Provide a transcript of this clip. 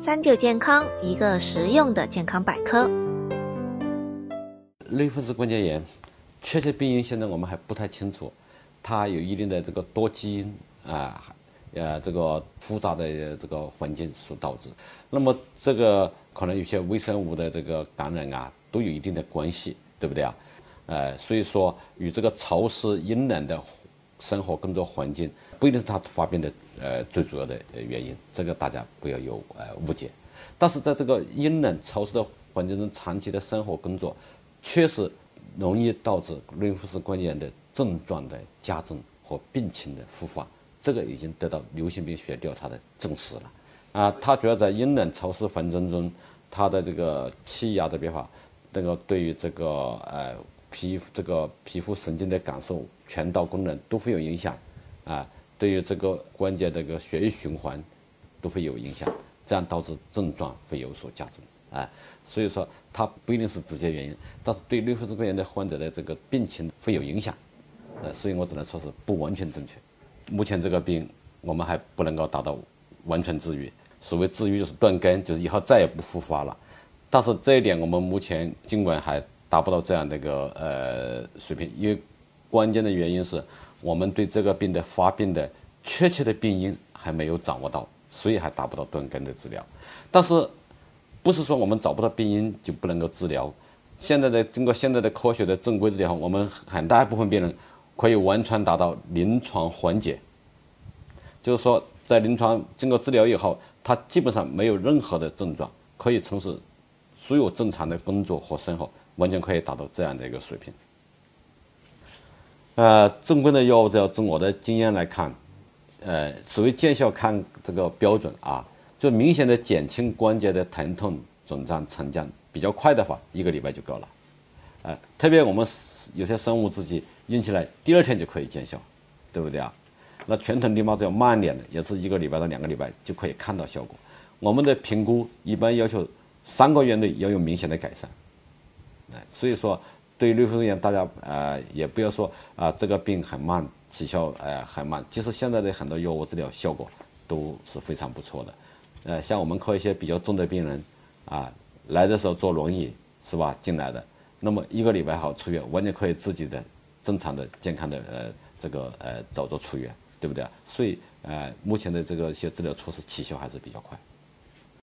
三九健康，一个实用的健康百科。类风湿关节炎确切病因现在我们还不太清楚，它有一定的这个多基因啊，呃，这个复杂的这个环境所导致。那么这个可能有些微生物的这个感染啊，都有一定的关系，对不对啊？呃，所以说与这个潮湿阴冷的生活工作环境不一定是它发病的呃最主要的原因，这个大家不要有呃误解。但是在这个阴冷潮湿的环境中长期的生活工作，确实容易导致类风湿关节炎的症状的加重和病情的复发，这个已经得到流行病学调查的证实了。啊，它主要在阴冷潮湿环境中，它的这个气压的变化，这个对于这个呃。皮这个皮肤神经的感受、传导功能都会有影响，啊，对于这个关节这个血液循环都会有影响，这样导致症状会有所加重，啊，所以说它不一定是直接原因，但是对类风湿关节的患者的这个病情会有影响，呃，所以我只能说是不完全正确。目前这个病我们还不能够达到完全治愈，所谓治愈就是断根，就是以后再也不复发了，但是这一点我们目前尽管还。达不到这样的一个呃水平，因为关键的原因是我们对这个病的发病的确切的病因还没有掌握到，所以还达不到断根的治疗。但是不是说我们找不到病因就不能够治疗？现在的经过现在的科学的正规治疗，我们很大一部分病人可以完全达到临床缓解，就是说在临床经过治疗以后，他基本上没有任何的症状，可以从事所有正常的工作和生活。完全可以达到这样的一个水平。呃，正规的药物，要从我的经验来看，呃，所谓见效看这个标准啊，就明显的减轻关节的疼痛、肿胀、沉降比较快的话，一个礼拜就够了。呃，特别我们有些生物制剂用起来第二天就可以见效，对不对啊？那传统的麻醉要慢点的，也是一个礼拜到两个礼拜就可以看到效果。我们的评估一般要求三个月内要有明显的改善。所以说，对于类风湿炎，大家呃也不要说啊这个病很慢，起效呃很慢。其实现在的很多药物治疗效果都是非常不错的。呃，像我们靠一些比较重的病人啊，来的时候坐轮椅是吧进来的，那么一个礼拜后出院，完全可以自己的正常的健康的呃这个呃早着出院，对不对啊？所以呃目前的这个一些治疗措施起效还是比较快。